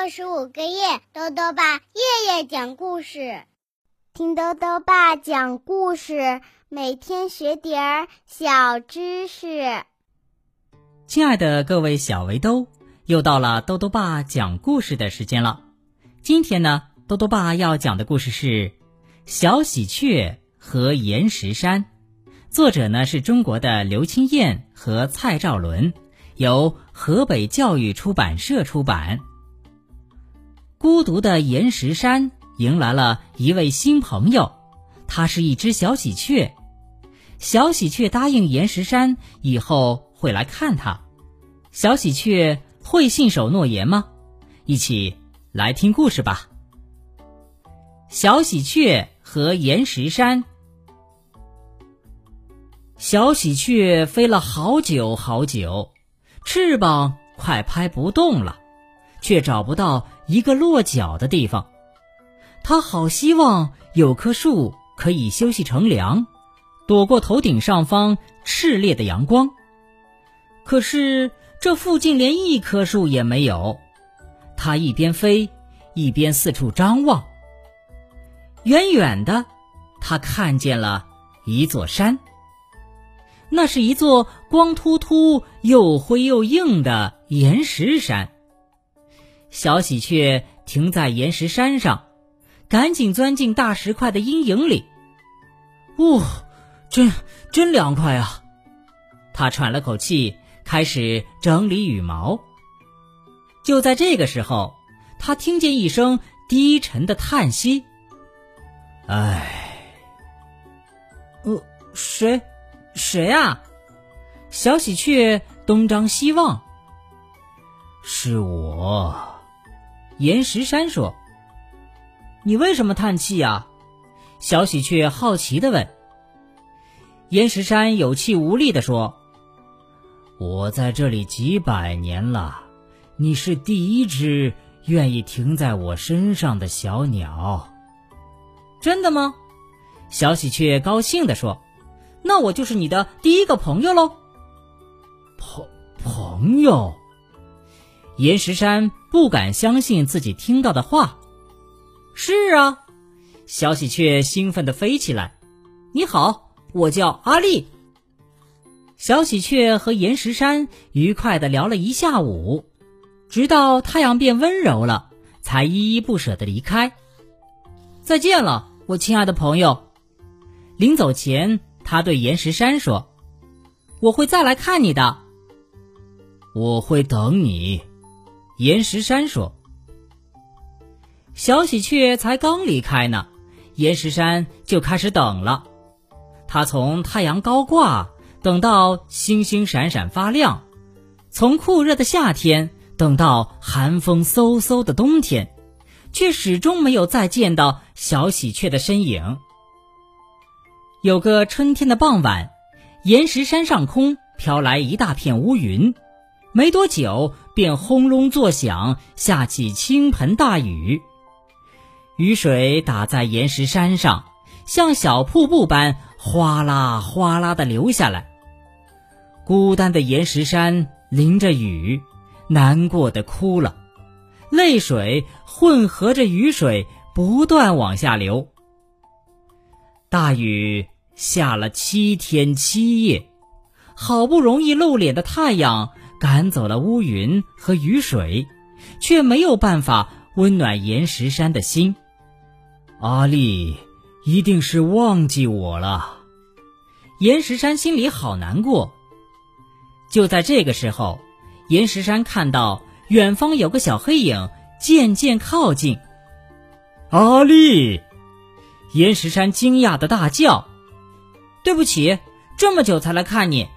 六十五个夜，豆豆爸夜夜讲故事，听豆豆爸讲故事，每天学点儿小知识。亲爱的各位小围兜，又到了豆豆爸讲故事的时间了。今天呢，豆豆爸要讲的故事是《小喜鹊和岩石山》，作者呢是中国的刘清燕和蔡兆伦，由河北教育出版社出版。孤独的岩石山迎来了一位新朋友，它是一只小喜鹊。小喜鹊答应岩石山以后会来看它。小喜鹊会信守诺言吗？一起来听故事吧。小喜鹊和岩石山。小喜鹊飞了好久好久，翅膀快拍不动了，却找不到。一个落脚的地方，他好希望有棵树可以休息乘凉，躲过头顶上方炽烈的阳光。可是这附近连一棵树也没有。他一边飞，一边四处张望。远远的，他看见了一座山。那是一座光秃秃、又灰又硬的岩石山。小喜鹊停在岩石山上，赶紧钻进大石块的阴影里。呜，真真凉快啊！它喘了口气，开始整理羽毛。就在这个时候，它听见一声低沉的叹息：“唉，呃，谁？谁啊？”小喜鹊东张西望：“是我。”岩石山说：“你为什么叹气呀？”小喜鹊好奇的问。岩石山有气无力的说：“我在这里几百年了，你是第一只愿意停在我身上的小鸟。”真的吗？小喜鹊高兴的说：“那我就是你的第一个朋友喽。”朋朋友。岩石山不敢相信自己听到的话。是啊，小喜鹊兴奋地飞起来。你好，我叫阿丽。小喜鹊和岩石山愉快地聊了一下午，直到太阳变温柔了，才依依不舍地离开。再见了，我亲爱的朋友。临走前，他对岩石山说：“我会再来看你的，我会等你。”岩石山说：“小喜鹊才刚离开呢，岩石山就开始等了。它从太阳高挂等到星星闪闪发亮，从酷热的夏天等到寒风嗖嗖的冬天，却始终没有再见到小喜鹊的身影。有个春天的傍晚，岩石山上空飘来一大片乌云。”没多久，便轰隆作响，下起倾盆大雨。雨水打在岩石山上，像小瀑布般哗啦哗啦地流下来。孤单的岩石山淋着雨，难过的哭了，泪水混合着雨水不断往下流。大雨下了七天七夜，好不容易露脸的太阳。赶走了乌云和雨水，却没有办法温暖岩石山的心。阿丽一定是忘记我了，岩石山心里好难过。就在这个时候，岩石山看到远方有个小黑影渐渐靠近。阿丽，岩石山惊讶的大叫：“对不起，这么久才来看你。”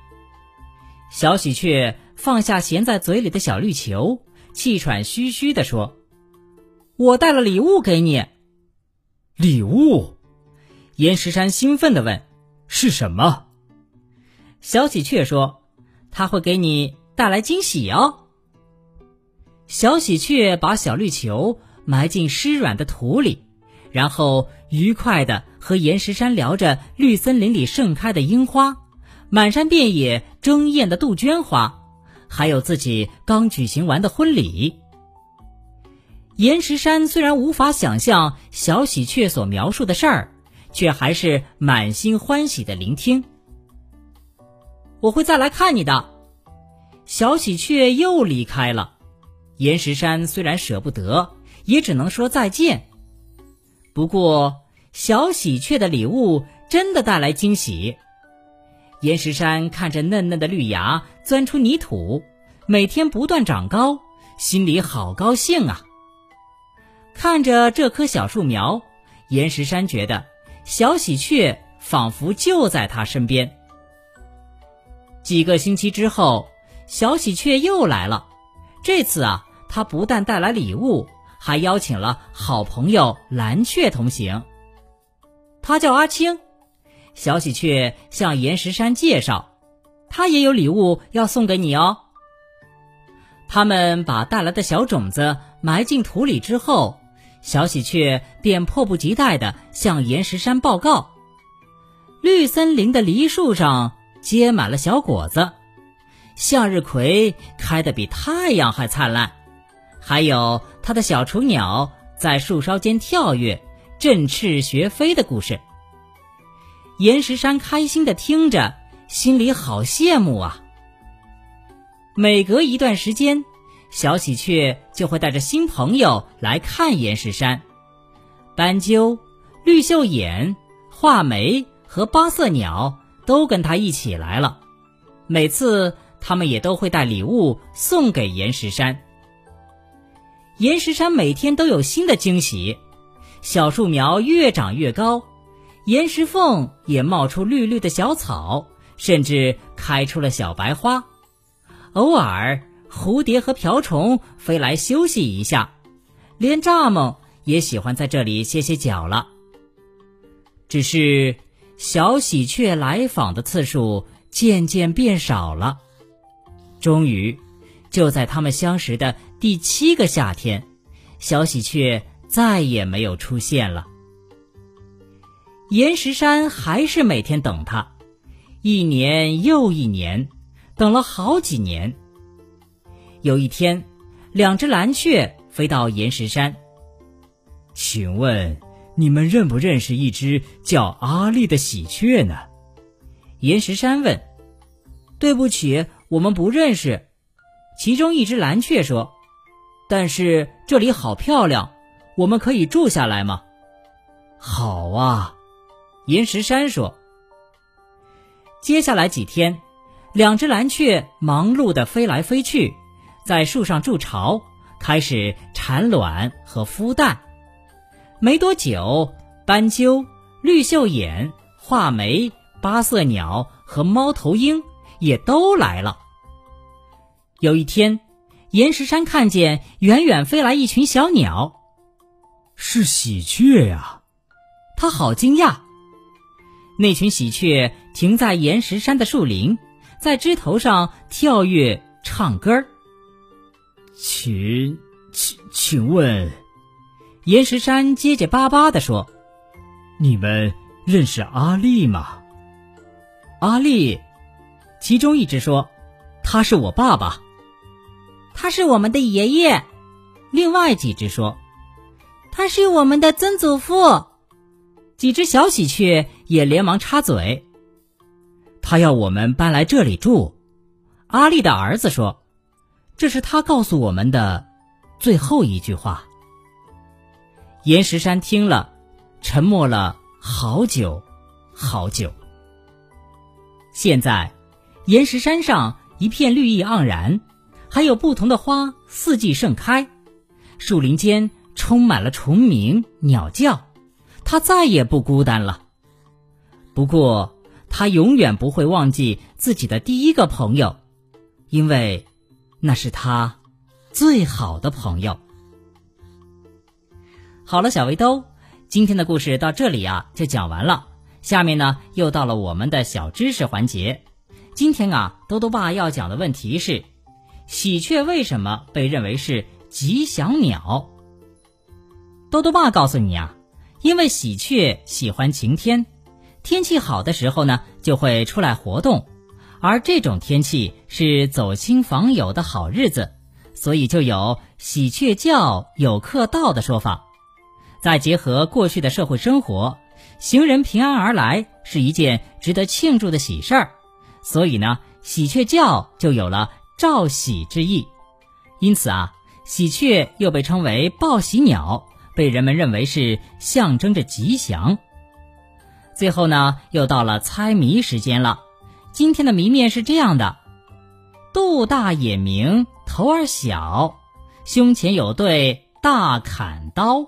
小喜鹊。放下衔在嘴里的小绿球，气喘吁吁地说：“我带了礼物给你。”礼物？岩石山兴奋地问：“是什么？”小喜鹊说：“它会给你带来惊喜哦。”小喜鹊把小绿球埋进湿软的土里，然后愉快地和岩石山聊着绿森林里盛开的樱花，满山遍野争艳的杜鹃花。还有自己刚举行完的婚礼。岩石山虽然无法想象小喜鹊所描述的事儿，却还是满心欢喜的聆听。我会再来看你的。小喜鹊又离开了。岩石山虽然舍不得，也只能说再见。不过，小喜鹊的礼物真的带来惊喜。岩石山看着嫩嫩的绿芽钻出泥土，每天不断长高，心里好高兴啊！看着这棵小树苗，岩石山觉得小喜鹊仿佛就在他身边。几个星期之后，小喜鹊又来了。这次啊，他不但带来礼物，还邀请了好朋友蓝雀同行。他叫阿青。小喜鹊向岩石山介绍，他也有礼物要送给你哦。他们把带来的小种子埋进土里之后，小喜鹊便迫不及待地向岩石山报告：绿森林的梨树上。结满了小果子，向日葵开得比太阳还灿烂，还有它的小雏鸟在树梢间跳跃、振翅学飞的故事。岩石山开心的听着，心里好羡慕啊。每隔一段时间，小喜鹊就会带着新朋友来看岩石山，斑鸠、绿袖眼、画眉和八色鸟。都跟他一起来了，每次他们也都会带礼物送给岩石山。岩石山每天都有新的惊喜，小树苗越长越高，岩石缝也冒出绿绿的小草，甚至开出了小白花。偶尔，蝴蝶和瓢虫飞来休息一下，连蚱蜢也喜欢在这里歇歇脚了。只是。小喜鹊来访的次数渐渐变少了，终于，就在他们相识的第七个夏天，小喜鹊再也没有出现了。岩石山还是每天等他，一年又一年，等了好几年。有一天，两只蓝雀飞到岩石山，请问。你们认不认识一只叫阿丽的喜鹊呢？岩石山问。对不起，我们不认识。其中一只蓝雀说：“但是这里好漂亮，我们可以住下来吗？”好啊，岩石山说。接下来几天，两只蓝雀忙碌地飞来飞去，在树上筑巢，开始产卵和孵蛋。没多久，斑鸠、绿袖眼、画眉、八色鸟和猫头鹰也都来了。有一天，岩石山看见远远飞来一群小鸟，是喜鹊呀！他好惊讶。那群喜鹊停在岩石山的树林，在枝头上跳跃、唱歌儿。请，请，请问。岩石山结结巴巴地说：“你们认识阿丽吗？”阿丽，其中一只说：“他是我爸爸。”他是我们的爷爷。另外几只说：“他是我们的曾祖父。”几只小喜鹊也连忙插嘴：“他要我们搬来这里住。”阿丽的儿子说：“这是他告诉我们的最后一句话。”岩石山听了，沉默了好久，好久。现在，岩石山上一片绿意盎然，还有不同的花四季盛开，树林间充满了虫鸣鸟叫，它再也不孤单了。不过，他永远不会忘记自己的第一个朋友，因为那是他最好的朋友。好了，小围兜，今天的故事到这里啊就讲完了。下面呢又到了我们的小知识环节。今天啊，兜兜爸要讲的问题是：喜鹊为什么被认为是吉祥鸟？兜兜爸告诉你啊，因为喜鹊喜欢晴天，天气好的时候呢就会出来活动，而这种天气是走亲访友的好日子，所以就有“喜鹊叫，有客到”的说法。再结合过去的社会生活，行人平安而来是一件值得庆祝的喜事儿，所以呢，喜鹊叫就有了兆喜之意。因此啊，喜鹊又被称为报喜鸟，被人们认为是象征着吉祥。最后呢，又到了猜谜时间了。今天的谜面是这样的：肚大眼明，头儿小，胸前有对大砍刀。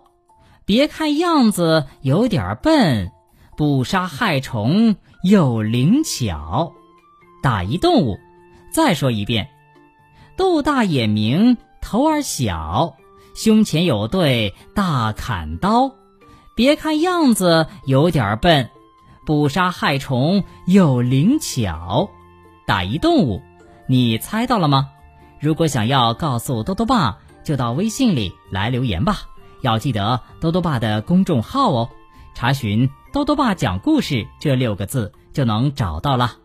别看样子有点笨，捕杀害虫又灵巧。打一动物，再说一遍：肚大眼明，头儿小，胸前有对大砍刀。别看样子有点笨，捕杀害虫又灵巧。打一动物，你猜到了吗？如果想要告诉多多爸，就到微信里来留言吧。要记得多多爸的公众号哦，查询“多多爸讲故事”这六个字就能找到了。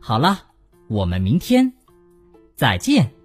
好了，我们明天再见。